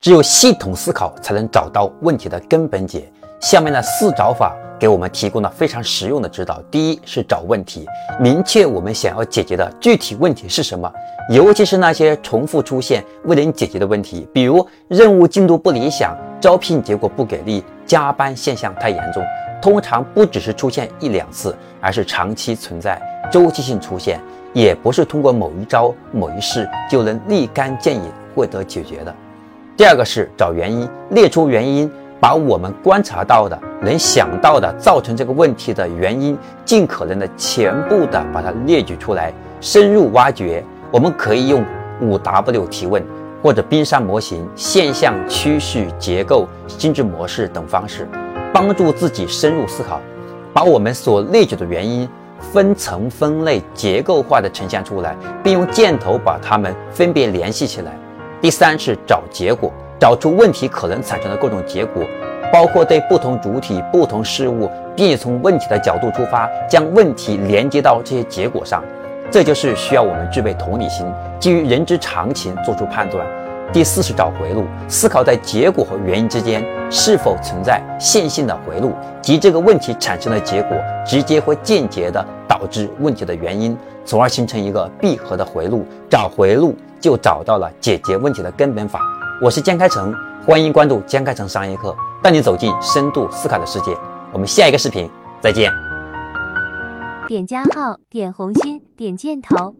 只有系统思考，才能找到问题的根本解。下面的四找法给我们提供了非常实用的指导。第一是找问题，明确我们想要解决的具体问题是什么，尤其是那些重复出现未能解决的问题，比如任务进度不理想、招聘结果不给力、加班现象太严重。通常不只是出现一两次，而是长期存在、周期性出现，也不是通过某一招、某一事就能立竿见影获得解决的。第二个是找原因，列出原因，把我们观察到的、能想到的造成这个问题的原因，尽可能的全部的把它列举出来，深入挖掘。我们可以用五 W 提问，或者冰山模型、现象、趋势、结构、心智模式等方式，帮助自己深入思考，把我们所列举的原因分层分类、结构化的呈现出来，并用箭头把它们分别联系起来。第三是找结果，找出问题可能产生的各种结果，包括对不同主体、不同事物，并且从问题的角度出发，将问题连接到这些结果上。这就是需要我们具备同理心，基于人之常情做出判断。第四是找回路，思考在结果和原因之间是否存在线性的回路，即这个问题产生的结果直接或间接的导致问题的原因，从而形成一个闭合的回路。找回路。就找到了解决问题的根本法。我是江开成，欢迎关注江开成商业课，带你走进深度思考的世界。我们下一个视频再见。点加号，点红心，点箭头。